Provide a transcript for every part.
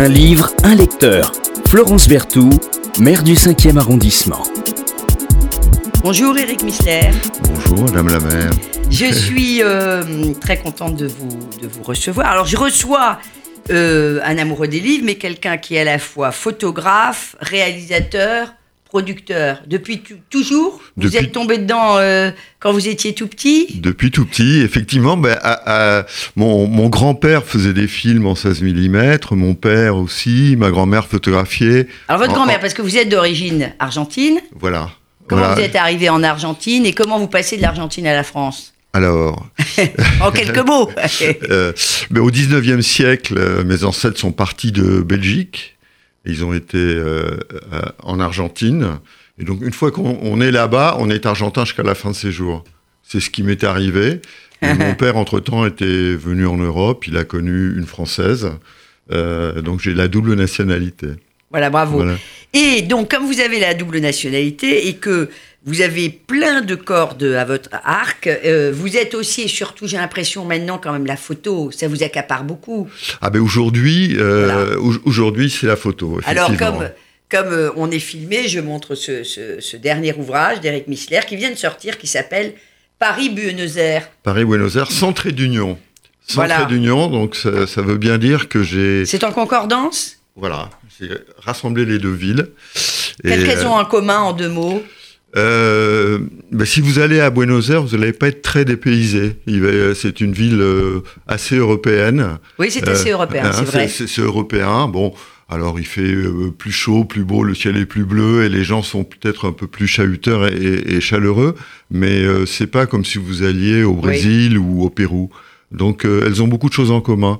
Un livre, un lecteur. Florence Berthoud, maire du 5e arrondissement. Bonjour Eric Missler. Bonjour Madame la maire. Je suis euh, très contente de vous, de vous recevoir. Alors je reçois euh, un amoureux des livres, mais quelqu'un qui est à la fois photographe, réalisateur, producteur. Depuis toujours Vous êtes tombé dedans euh, quand vous étiez tout petit Depuis tout petit, effectivement. Ben, mon, grand-père faisait des films en 16 mm, mon père aussi, ma grand-mère photographiait. Alors votre grand-mère, parce que vous êtes d'origine argentine. Voilà. Comment vous êtes arrivé en Argentine et comment vous passez de l'Argentine à la France? Alors, en quelques mots. euh, mais au 19e siècle, euh, mes ancêtres sont partis de Belgique ils ont été euh, euh, en Argentine. Et donc, une fois qu'on est là-bas, on est argentin jusqu'à la fin de ses jours. C'est ce qui m'est arrivé. mon père, entre-temps, était venu en Europe. Il a connu une Française. Euh, donc, j'ai la double nationalité. Voilà, bravo. Et donc, comme vous avez la double nationalité et que vous avez plein de cordes à votre arc. Euh, vous êtes aussi et surtout, j'ai l'impression maintenant quand même la photo, ça vous accapare beaucoup. Ah ben aujourd'hui, euh, aujourd'hui c'est la photo. Alors comme comme euh, on est filmé, je montre ce, dernier ouvrage d'Éric Missler qui vient de sortir, qui s'appelle Paris-Buenos Aires. Paris-Buenos Aires, sans trait d'union. Sans trait d'union, donc ça, veut bien dire que j'ai... C'est en concordance? Voilà, j'ai rassemblé les deux villes. Qu'est-ce qu'elles ont en commun en deux mots? Euh, ben, si vous allez à Buenos Aires, vous n'allez pas être très dépaysé. C'est une ville euh, assez européenne. Oui, c'est assez européen, euh, c'est vrai. C'est européen. Bon, alors il fait euh, plus chaud, plus beau, le ciel est plus bleu et les gens sont peut-être un peu plus chahuteurs et, et, chaleureux, mais c'est pas comme si vous alliez au Brésil ou au Pérou. Donc elles ont beaucoup de choses en commun.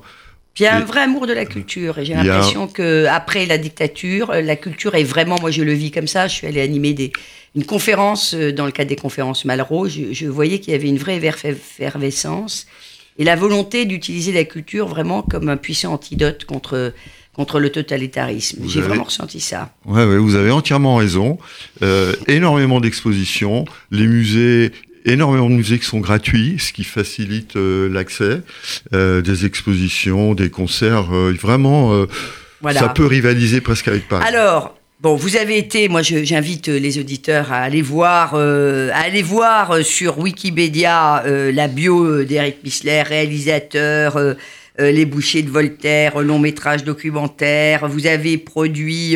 Il y a un vrai amour de la culture et j'ai l'impression que après la dictature, la culture est vraiment, moi je le vis comme ça. Je suis allée animer des, une conférence euh, dans le cadre des conférences Malraux. Je, voyais qu'il y avait une vraie effervescence et la volonté d'utiliser la culture vraiment comme un puissant antidote contre contre le totalitarisme. J'ai vraiment ressenti ça. Ouais, ouais, vous avez entièrement raison. Euh, énormément d'expositions, les musées énormément de musées qui sont gratuits, ce qui facilite euh, l'accès, euh, des expositions, des concerts, euh, vraiment, ça peut rivaliser presque avec Paris. Alors, Bon, vous avez été, moi j'invite les auditeurs à aller voir, à aller voir sur Wikipédia la bio d'Eric Missler, réalisateur, Les Bouchers de Voltaire, long métrage documentaire. Vous avez produit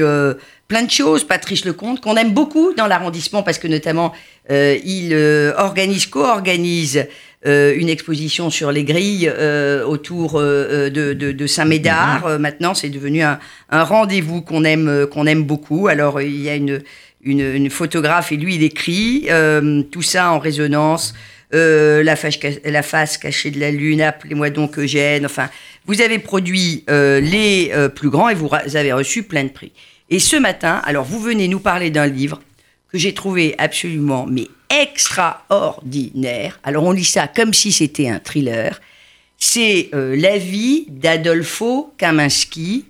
plein de choses, Patrice Lecomte, qu'on aime beaucoup dans l'arrondissement parce que notamment euh, il euh, organise, co-organise euh, une exposition sur les grilles autour de, Saint-Médard. Mhm. maintenant, c'est devenu un, rendez-vous qu'on aime, qu'on aime beaucoup. Alors, il y a une, une, photographe et lui, il écrit tout ça en résonance. la, face, la, face, cachée de la lune, appelez-moi donc Eugène. Enfin, vous avez produit les plus grands et vous avez reçu plein de prix. Et ce matin, alors vous venez nous parler d'un livre que j'ai trouvé absolument mais extraordinaire. Alors on lit ça comme si c'était un thriller. C'est euh, La vie d'Adolfo Kaminski.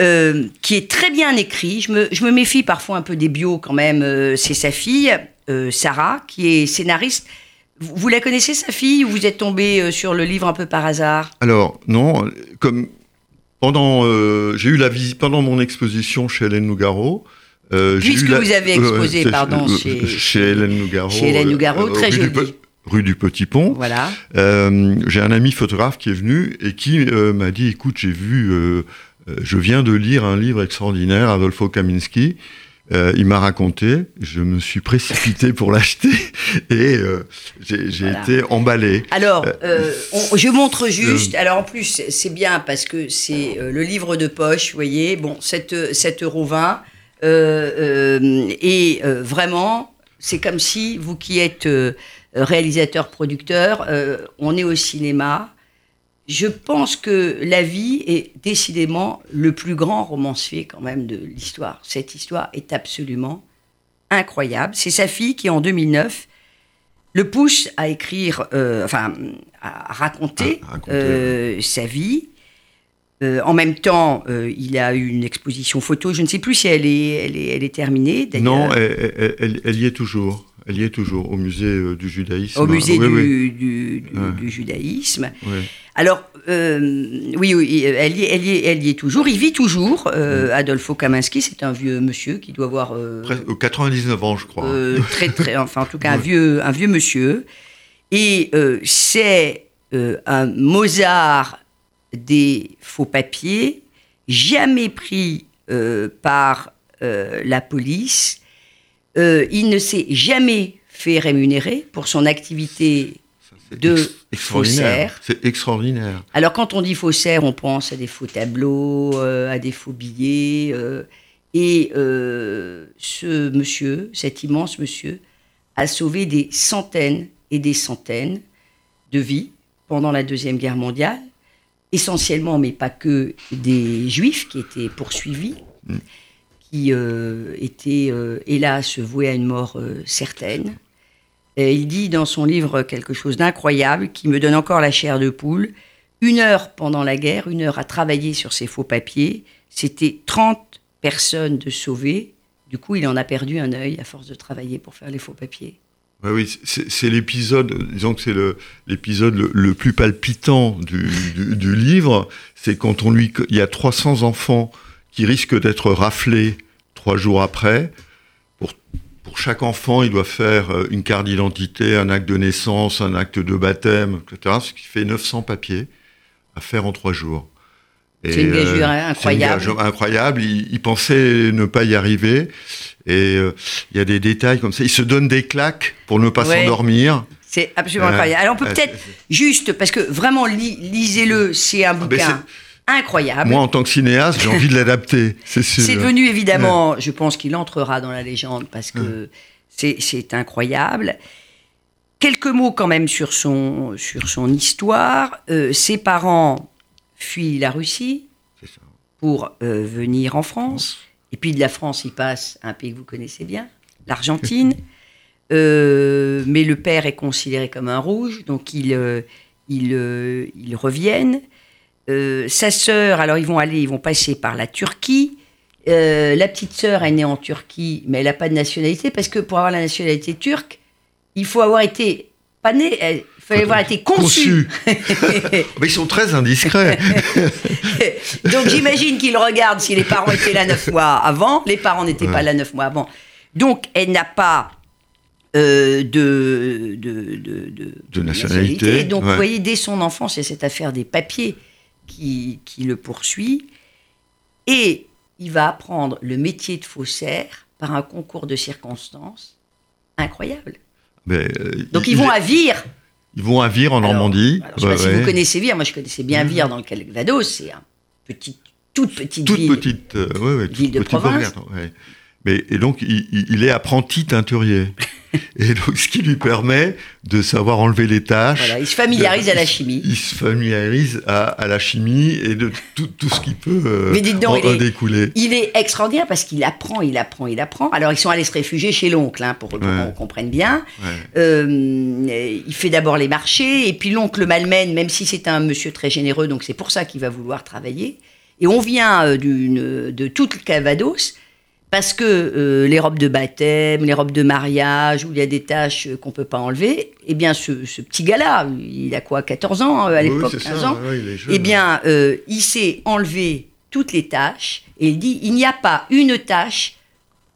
Euh, qui est très bien écrit. Je me, je me, méfie parfois un peu des bios quand même. Euh, c'est sa fille, Sarah, qui est scénariste. Vous, la connaissez, sa fille, ou vous êtes tombé sur le livre un peu par hasard? Alors, non, comme pendant, euh, j'ai eu la visite pendant mon exposition chez Hélène Nougaro. Euh, Puisque vous avez exposé, pardon, chez, chez Hélène Nougaro. Chez Hélène Nougaro, euh, très rue du Petit Pont. Voilà. Euh, j'ai un ami photographe qui est venu et qui euh, m'a dit, écoute, j'ai vu, je viens de lire un livre extraordinaire, Adolfo Kaminski. Euh, il m'a raconté, je me suis précipité pour l'acheter et euh, j'ai été emballé. Alors, euh, je montre juste, alors en plus c'est bien parce que c'est le livre de poche, vous voyez, bon, 7, 7 euros 20, et vraiment, c'est comme si vous qui êtes réalisateur-producteur, on est au cinéma, je pense que la vie est décidément le plus grand romancier quand même de l'histoire. Cette histoire est absolument incroyable. C'est sa fille qui, en 2009, le pousse à écrire, euh, enfin, à raconter, euh, sa vie. Euh, en même temps, il a eu une exposition photo. Je ne sais plus si elle est, elle est, elle est terminée. Non, elle, elle, y est toujours. Elle y est toujours, au musée euh, du judaïsme. Au musée Oui, du, oui. du- du- Ouais. du judaïsme. Ouais. Alors, euh, oui, oui, elle y, est, elle, y est, elle y est toujours. Il vit toujours. euh, Adolfo Kaminski, c'est un vieux monsieur qui doit avoir euh, Presque- euh, 99 ans, je crois. euh, très, très, enfin, en tout cas, un vieux, un vieux monsieur. Et euh, c'est euh, un Mozart des faux papiers, jamais pris euh, par euh, la police. Euh, il ne s'est jamais fait rémunérer pour son activité Ça, de faussaire. C'est extraordinaire. Alors quand on dit faussaire, on pense à des faux tableaux, euh, à des faux billets. euh, et ce monsieur, cet immense monsieur, a sauvé des centaines et des centaines de vies pendant la Deuxième Guerre mondiale, essentiellement, mais pas que, des juifs qui étaient poursuivis, qui euh, étaient, euh, hélas, voués à une mort euh, certaine. Et il dit dans son livre quelque chose d'incroyable qui me donne encore la chair de poule. Une heure pendant la guerre, une heure à travailler sur ces faux papiers, c'était 30 personnes de sauvées. Du coup, il en a perdu un œil à force de travailler pour faire les faux papiers. Ouais, oui, c'est l'épisode, disons que c'est l'épisode le, plus palpitant du, du- du livre. C'est quand on lui, il y a 300 enfants qui risquent d'être raflés trois jours après. Pour, pour chaque enfant, il doit faire euh, une carte d'identité, un acte de naissance, un acte de baptême, etc. Ce qui fait 900 papiers à faire en trois jours. C'est une gageure euh, c'est une incroyable. gageure incroyable. Il, il pensait ne pas y arriver. Et euh, il y a des détails comme ça. Il se donne des claques pour ne pas Ouais. s'endormir. C'est absolument incroyable. Alors on peut peut-être juste, parce que vraiment, li- lisez-le, c'est un ben, bouquin incroyable. Moi, en tant que cinéaste, j'ai envie de l'adapter. C'est sûr. C'est devenu évidemment, je pense qu'il entrera dans la légende parce que c'est- c'est incroyable. Quelques mots quand même sur son, sur son histoire. Euh, ses parents fuient la Russie ça. pour euh, venir en France. Et puis de la France, il passe à un pays que vous connaissez bien, l'Argentine. Euh, mais le père est considéré comme un rouge, donc ils, ils, ils reviennent. Euh, sa sœur, alors ils vont aller, ils vont passer par la Turquie. Euh, la petite sœur est née en Turquie, mais elle n'a pas de nationalité parce que pour avoir la nationalité turque, il faut avoir été pas né, euh, il faut avoir été conçu. Mais ils sont très indiscrets. Donc j'imagine qu'il regarde si les parents étaient là neuf mois avant. Les parents n'étaient pas là neuf mois avant. Donc elle n'a pas euh, de, de, de, de- De nationalité, Donc ouais. vous voyez, dès son enfance, il y a cette affaire des papiers qui, qui le poursuit. Et il va apprendre le métier de faussaire par un concours de circonstances incroyable. Mais, euh, Donc ils vont à Vire. ils vont à Vire en Alors- Normandie. alors, je ne sais Ouais, pas si ouais. vous connaissez Vire. Moi, je connaissais bien Vire dans le Calvados. C'est un petit, toute petite toute ville. petite, euh, ouais, ouais, toute ville de petite province. bourgade. Mais et donc il, est apprenti teinturier. et donc ce qui lui permet de savoir enlever les tâches. Voilà, il se familiarise à la chimie. Il se familiarise à, à la chimie et de tout, tout ce qui peut euh, Mais dites donc, en, il est- découler. Il est extraordinaire parce qu'il apprend, il apprend, il apprend. Alors, ils sont allés se réfugier chez l'oncle, hein, pour, pour Ouais. qu'on comprenne bien. Ouais. Euh, il fait d'abord les marchés, et puis l'oncle malmène, même si c'est un monsieur très généreux, donc c'est pour ça qu'il va vouloir travailler. Et on vient euh, de tout le Calvados, parce que euh, les robes de baptême, les robes de mariage, où il y a des tâches qu'on peut pas enlever, eh bien, ce, ce petit gars-là, il a quoi, 14 ans euh, à Oui, l'époque, ça, 15 ans ouais, il est jeune. eh bien, euh, il sait enlever toutes les tâches et il dit il n'y a pas une tâche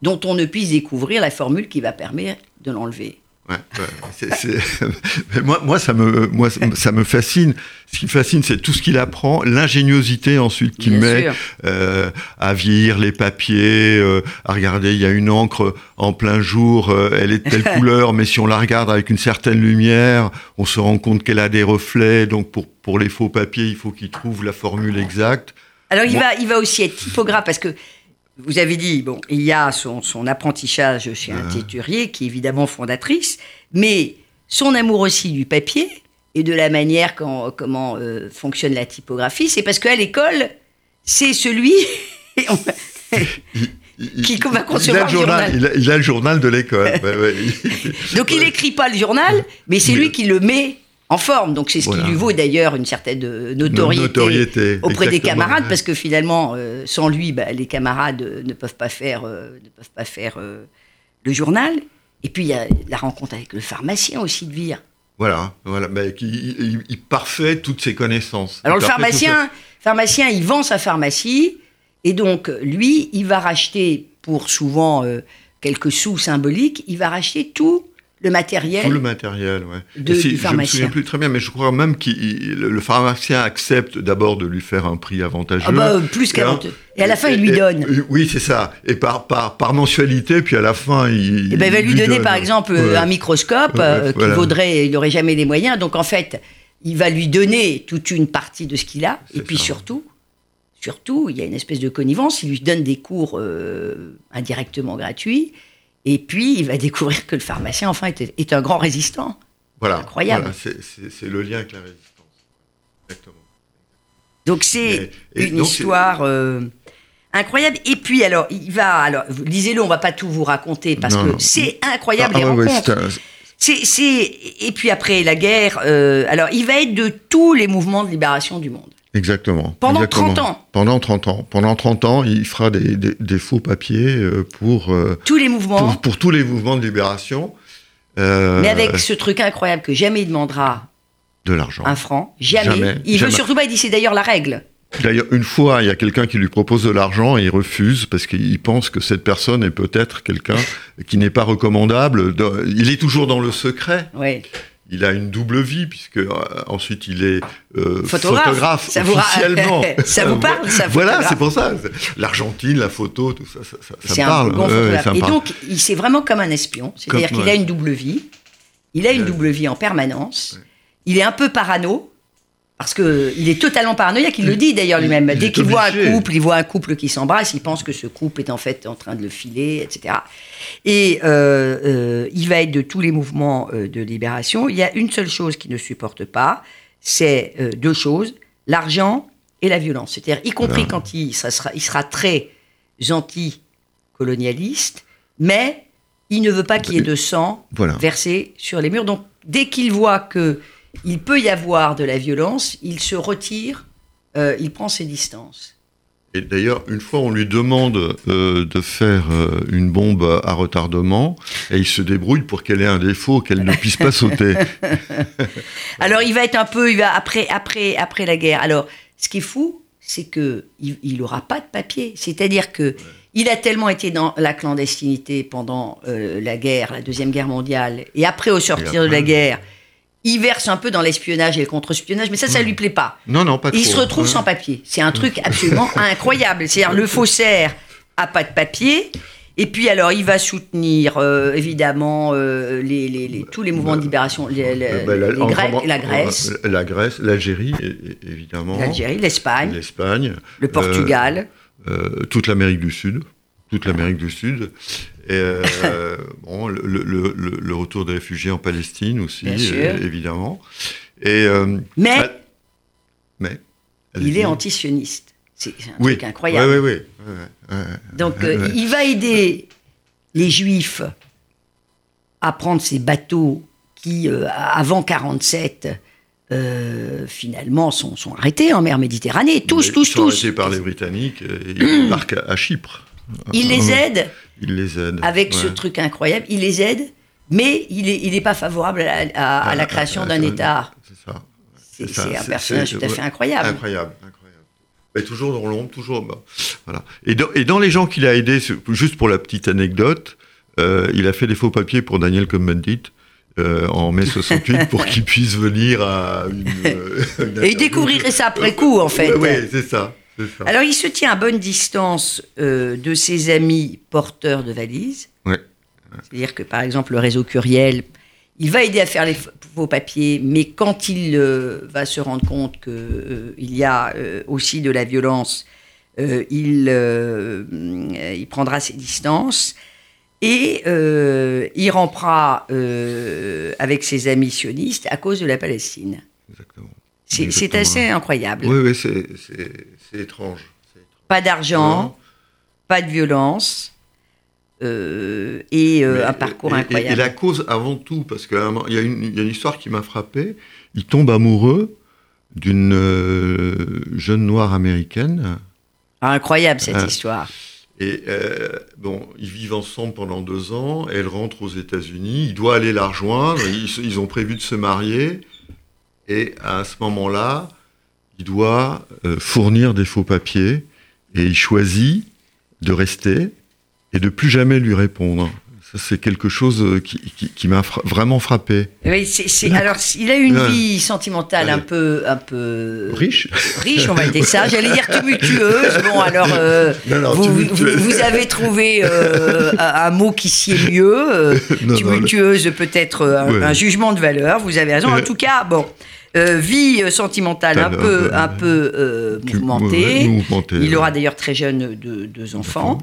dont on ne puisse découvrir la formule qui va permettre de l'enlever. Ouais, ouais, moi, moi, ça me, moi, ça me fascine. Ce qui me fascine, c'est tout ce qu'il apprend, l'ingéniosité ensuite qu'il met euh, à vieillir les papiers, euh, à regarder. Il y a une encre en plein jour, euh, elle est de telle couleur, mais si on la regarde avec une certaine lumière, on se rend compte qu'elle a des reflets. Donc, pour pour les faux papiers, il faut qu'il trouve la formule exacte. Alors, il, va, il va aussi être typographe parce que vous avez dit, bon, il y a son, son apprentissage chez un téturier qui est évidemment fondatrice, mais son amour aussi du papier et de la manière quand- comment euh, fonctionne la typographie, c'est parce qu'à l'école, c'est celui. Il- Qui il- va il concevoir a le le journal, journal. il a, il a le journal de l'école. Ouais, ouais. Donc il n'écrit pas le journal, mais c'est Oui. lui qui le met en forme. Donc c'est ce Voilà. qui lui vaut d'ailleurs une certaine euh, notoriété, Notoriété, auprès des camarades, parce que finalement, euh, sans lui, bah, les camarades euh, ne peuvent pas faire, euh, ne peuvent pas faire euh, le journal. Et puis il y a la rencontre avec le pharmacien aussi de Vire. Voilà, voilà. Qui, il, il parfait toutes ses connaissances. Alors Il le pharmacien, pharmacien, il vend sa pharmacie et donc lui, il va racheter pour souvent quelques sous symboliques, il va racheter tout le matériel. tout le matériel, Et si- je me pharmacien. souviens plus très bien, mais je crois même que le pharmacien accepte d'abord de lui faire un prix avantageux. Ah bah, plus qu'avantageux. Et à la fin, il lui et- donne. et- oui, c'est ça. Et par, par, par mensualité, puis à la fin, il. Eh ben, il va lui donner donne. par exemple Ouais. un microscope Ouais, euh, qui vaudrait, il n'aurait jamais les moyens. Donc en fait, il va lui donner toute une partie de ce qu'il a. Et puis ça. surtout, surtout, il y a une espèce de connivence. Il lui donne des cours euh, indirectement gratuits. Et puis il va découvrir que le pharmacien, enfin, est, est un grand résistant. Voilà. Incroyable. Voilà, c'est- le lien avec la résistance. Exactement. Donc c'est une donc, histoire euh, incroyable. Et puis alors, il va, alors lisez-le, on va pas tout vous raconter parce Non, que c'est incroyable Ah, les ouais, c'est- et puis après la guerre, euh, alors il va être de tous les mouvements de libération du monde. Exactement. Pendant exactement. 30 ans. Pendant 30 ans. Pendant 30 ans, il fera des, des- des faux papiers euh, pour, euh, Tous les mouvements, pour, pour tous les mouvements de libération. Euh, mais avec ce truc incroyable que jamais il demandera de l'argent. un franc, jamais. Jamais, il veut jamais. surtout pas, il dit c'est d'ailleurs la règle. D'ailleurs, une fois, il y a quelqu'un qui lui propose de l'argent et il refuse parce qu'il pense que cette personne est peut-être quelqu'un qui n'est pas recommandable. Il est toujours dans le secret. Ouais. Il a une double vie puisque euh, ensuite il est euh, Photographe. photographe, Ça vous ra- officiellement. Ça vous parle, ça, Voilà, c'est pour ça. L'Argentine, la photo, tout ça, ça, ça- me parle. bon ça me Et parle. donc, il c'est vraiment comme un espion. C'est-à-dire qu'il a une double vie. Il a une double vie en permanence. Il est un peu parano. Parce que il est totalement paranoïaque, il le dit d'ailleurs lui-même. Dès qu'il voit un couple, il voit un couple qui s'embrasse, il pense que ce couple est en fait en train de le filer, etc. Et euh, euh, il va être de tous les mouvements euh, de libération. Il y a une seule chose qu'il ne supporte pas, c'est deux choses l'argent et la violence. C'est-à-dire, y compris Voilà. quand il, ça sera, il sera très anti-colonialiste, mais il ne veut pas qu'il y ait de sang Voilà. versé sur les murs. Donc, dès qu'il voit que il peut y avoir de la violence, il se retire, euh, il prend ses distances. Et d'ailleurs, une fois, on lui demande euh, de faire euh, une bombe à retardement, et il se débrouille pour qu'elle ait un défaut, qu'elle ne puisse pas sauter. Alors, il va être un peu, il va après, après, après la guerre. Alors, ce qui est fou, c'est que il, il aura pas de papier. C'est-à-dire que il a tellement été dans la clandestinité pendant euh, la guerre, la deuxième guerre mondiale, et après au sortir de la guerre, il verse un peu dans l'espionnage et le contre-espionnage, mais ça, ça lui plaît pas. Non, non, pas trop. Il se retrouve sans papier. C'est un truc absolument incroyable. C'est-à-dire le faussaire a pas de papier. Et puis alors, il va soutenir euh, évidemment euh, les, les- les- tous les mouvements de libération, les, les- Euh, bah, la- Grecs, Grèce, euh, La Grèce, l'Algérie, évidemment. l'Algérie, l'Espagne, L'Espagne. le Portugal. euh, toute l'Amérique du Sud. Toute l'Amérique du Sud. Et euh, bon, le, le- le- le retour des réfugiés en Palestine aussi, euh, évidemment. Et, euh, mais ah, mais il est antisioniste. C'est un oui. truc incroyable. Oui. Donc, euh, il va aider les Juifs à prendre ces bateaux qui, avant 47, euh, finalement, sont, sont arrêtés en mer Méditerranée. Tous, Ils tous, sont tous. arrêtés par les Britanniques et ils débarquent à Chypre. Il les aide Il les aide. avec ce truc incroyable. Il les aide, mais il n'est il est pas favorable à, à- à la création d'un État. C'est ça. C'est un personnage tout à fait incroyable. Incroyable, incroyable. Mais toujours dans l'ombre, toujours. bah, voilà. Et dans, et dans les gens qu'il a aidés, juste pour la petite anecdote, euh, il a fait des faux papiers pour Daniel Cohn-Bendit euh, en mai 68 pour qu'il puisse venir à une. euh, une Et découvrirait ça après coup, en fait. Oui, c'est ça. Alors, il se tient à bonne distance euh, de ses amis porteurs de valises. Ouais. C'est-à-dire que, par exemple, le réseau Curiel, il va aider à faire les faux papiers, mais quand il euh, va se rendre compte qu'il y a euh, aussi de la violence, euh, il, euh, il prendra ses distances et euh, il rampera euh, avec ses amis sionistes à cause de la Palestine. Exactement. C'est assez incroyable. Oui, oui, c'est étrange. Pas d'argent, pas de violence euh, et euh, un parcours et- incroyable. Et, la cause avant tout, parce qu'il y, a une- il y a une histoire qui m'a frappé. Il tombe amoureux d'une euh, jeune noire américaine. Ah, incroyable cette histoire. Et bon, ils vivent ensemble pendant deux ans. Elle rentre aux États-Unis. Il doit aller la rejoindre. Ils, ils, ont prévu de se marier. Et à ce moment-là, il doit euh, fournir des faux papiers. Et il choisit de rester et de plus jamais lui répondre c'est quelque chose euh, qui, m'a vraiment frappé. Oui, alors il a eu une vie sentimentale un peu, un peu riche. Riche, on va dire ça. J'allais dire tumultueuse. Bon, alors euh, vous, avez trouvé euh, un, mot qui sied mieux. tumultueuse, peut-être un, jugement de valeur. Vous avez raison. En tout cas, bon. Euh, vie sentimentale un peu, un peu euh, mouvementée. Il aura d'ailleurs très jeune deux, enfants,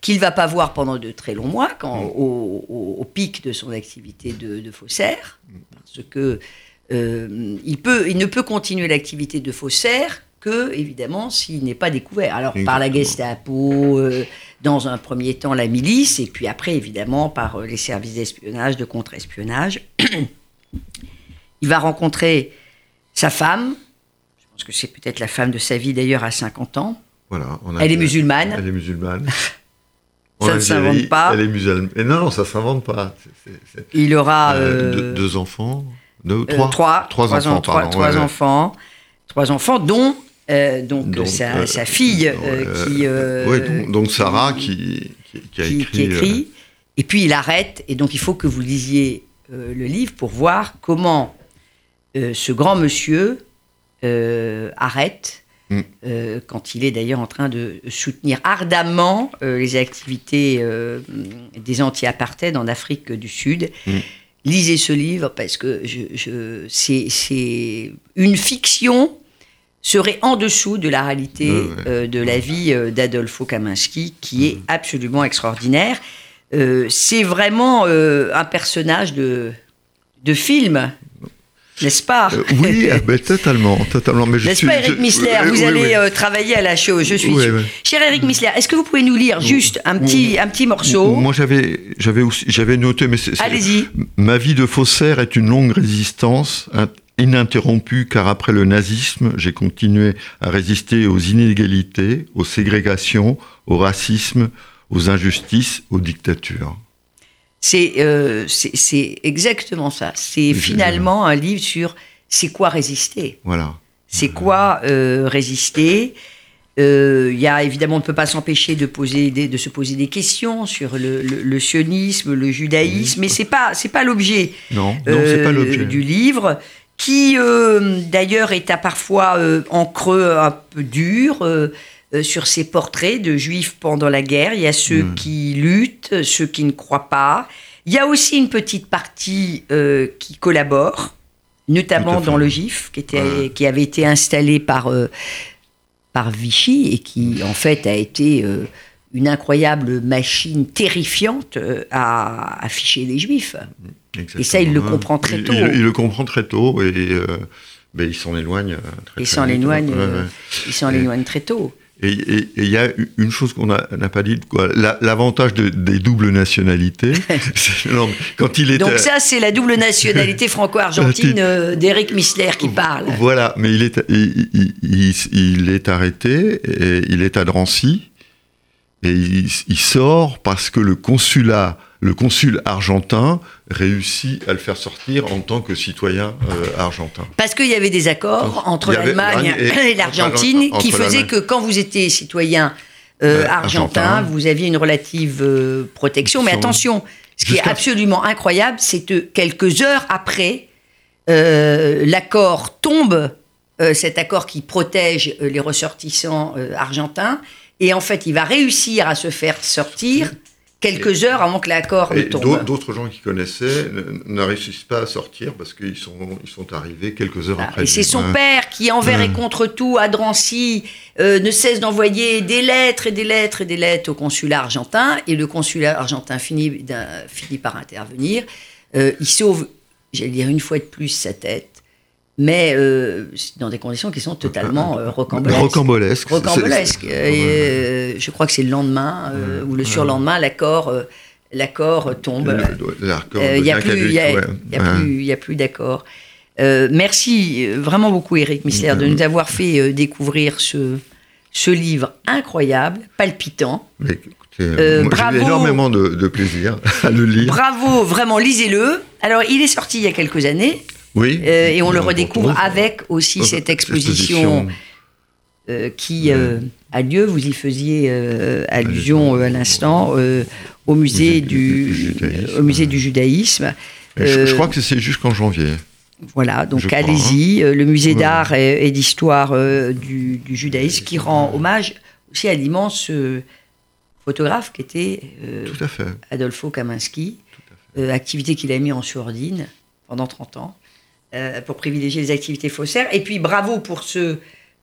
qu'il va pas voir pendant de très longs mois, quand, au, pic de son activité de, faussaire, parce que euh, il, peut, il ne peut continuer l'activité de faussaire que, évidemment, s'il n'est pas découvert. Alors, par la Gestapo, dans un premier temps la milice, et puis après, évidemment, par les services d'espionnage, de contre-espionnage. il va rencontrer sa femme, je pense que c'est peut-être la femme de sa vie d'ailleurs à 50 ans. Voilà, elle est musulmane. Elle est musulmane. ça ne s'invente pas. Elle est musulmane. Mais non, non, ça ne s'invente pas. Il aura euh, deux, enfants, deux, euh, trois, trois, trois, enfants, trois, trois enfants, trois enfants, dont euh, donc, sa, sa, fille qui. oui, donc, Sarah qui, qui, a écrit. Et puis il arrête, et donc il faut que vous lisiez le livre pour voir comment euh, ce grand monsieur euh, arrête, mm. euh, quand il est d'ailleurs en train de soutenir ardemment les activités des anti-apartheid en Afrique du Sud. Mm. Lisez ce livre parce que je, c'est une fiction serait en dessous de la réalité de la vie d'Adolfo Kaminski, qui est mm. absolument extraordinaire. c'est vraiment un personnage de, de film n'est-ce pas euh, Oui, ah, totalement, totalement. N'est-ce pas, Eric Missler Vous allez euh, travailler à la show, je suis sûr. Cher Eric Missler, est-ce que vous pouvez nous lire juste un petit, un petit morceau? Moi, j'avais, j'avais aussi, j'avais noté, mais c'est, allez-y. Ma vie de faussaire est une longue résistance ininterrompue, car après le nazisme, j'ai continué à résister aux inégalités, aux ségrégations, au racisme, aux injustices, aux dictatures. Euh, c'est exactement ça. C'est finalement un livre sur c'est quoi résister. Voilà. C'est quoi euh, résister euh, Il y a évidemment, on ne peut pas s'empêcher de, poser de se poser des questions sur le, sionisme, le judaïsme, mais c'est pas c'est pas l'objet. Non, pas l'objet du livre qui d'ailleurs est à parfois en creux un peu dur. Euh, sur ces portraits de juifs pendant la guerre. Il y a ceux hmm. qui luttent, ceux qui ne croient pas. Il y a aussi une petite partie euh, qui collabore, notamment dans le GIF, qui, était, qui avait été installé par, euh, par Vichy et qui, en fait, a été une incroyable machine terrifiante à afficher les juifs. Et ça, il le comprend très tôt. Il, le comprend très tôt et ben, il s'en éloigne très, il s'en éloigne, il s'en éloigne très tôt. Et il y a une chose qu'on n'a pas dit, l'avantage des doubles nationalités. quand il est Donc ça, c'est la double nationalité franco-argentine euh, d'Éric Missler qui parle. Voilà, mais il est, il, est arrêté, et il est à Drancy, et il, sort parce que le consulat, le consul argentin réussit à le faire sortir en tant que citoyen euh, argentin. Parce qu'il y avait des accords entre l'Allemagne et, l'Argentine qui faisaient que quand vous étiez citoyen euh, argentin, vous aviez une relative euh, protection. Mais attention, ce qui est absolument incroyable, c'est que quelques heures après, l'accord tombe, cet accord qui protège les ressortissants argentins, et en fait, il va réussir à se faire sortir quelques heures avant que l'accord tombe. D'autres gens qui connaissaient ne, réussissent pas à sortir parce qu'ils sont, ils sont arrivés quelques heures après. Et c'est son père qui, envers et contre tout, à Drancy, euh, ne cesse d'envoyer des lettres et des lettres et des lettres au consulat argentin. Et le consulat argentin finit, finit par intervenir. Euh, il sauve, j'allais dire une fois de plus, sa tête mais euh, dans des conditions qui sont totalement euh, rocambolesques. Rocambolesques. Et, je crois que c'est le lendemain ou le surlendemain, l'accord, l'accord tombe. Il n'y a, plus, d'accord. merci vraiment beaucoup, Eric Missler, de nous avoir fait découvrir ce, ce livre incroyable, palpitant. Mais Euh, bravo. eu énormément de, de plaisir à le lire. Bravo, vraiment, lisez-le. Alors, il est sorti il y a quelques années Oui. euh, et on le redécouvre retrouve. avec aussi Oh, cette exposition euh, qui euh, a lieu, vous y faisiez euh, allusion euh, à l'instant, euh, au musée, du, au musée du judaïsme. Je, je Euh, crois que c'est jusqu'en janvier. Voilà, donc crois, allez-y. Euh, Le musée d'art et, et d'histoire euh, du, du judaïsme qui rend hommage aussi à l'immense euh, photographe qui était euh, Tout à fait. Adolfo Kaminski, euh, activité qu'il a mis en sourdine pendant 30 ans euh, pour privilégier les activités faussaires. Et puis bravo pour ce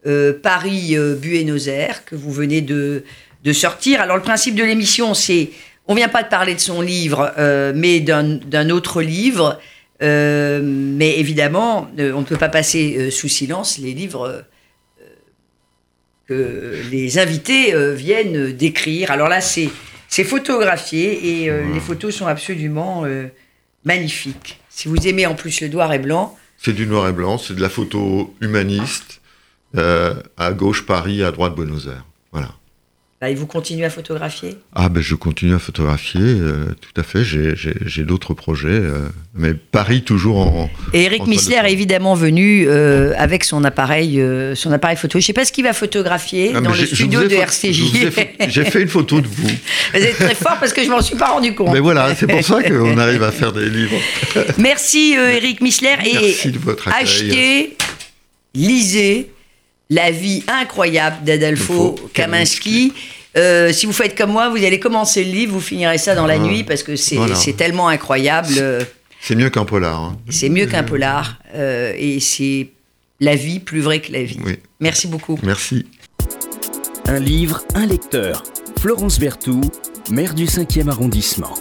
euh, Paris-Buenos Aires que vous venez de, de sortir. Alors le principe de l'émission, c'est, on vient pas de parler de son livre, euh, mais d'un autre livre. Euh, mais évidemment, euh, on ne peut pas passer euh, sous silence les livres euh, que les invités euh, viennent décrire. Alors là, c'est photographié et euh, les photos sont absolument euh, magnifiques. Si vous aimez en plus le noir et blanc, C'est du noir et blanc, c'est de la photo humaniste. euh, à gauche Paris, à droite Buenos Aires. Voilà. Bah, et vous continuez à photographier? Ah ben je continue à photographier, euh, tout à fait. J'ai- d'autres projets, euh, mais Paris toujours en. Et Eric Missler est évidemment venu euh, avec son appareil, son appareil photo. Je ne sais pas ce qu'il va photographier Ah, dans le studio de RCJ. J'ai fait une photo de vous. Vous êtes très fort parce que je m'en suis pas rendu compte. Mais voilà, c'est pour ça qu'on arrive à faire des livres. Merci Eric Missler et Merci de votre accueil. achetez, lisez La vie incroyable d'Adolfo Adolfo Kaminski. Euh, si vous faites comme moi, vous allez commencer le livre, vous finirez ça dans la Ah, nuit parce que c'est voilà. tellement incroyable. euh, C'est mieux qu'un polar. hein. C'est mieux qu'un polar euh, et c'est la vie plus vraie que la vie. Oui. Merci beaucoup. Merci. Un livre, un lecteur. Florence Berthoud, maire du 5e arrondissement.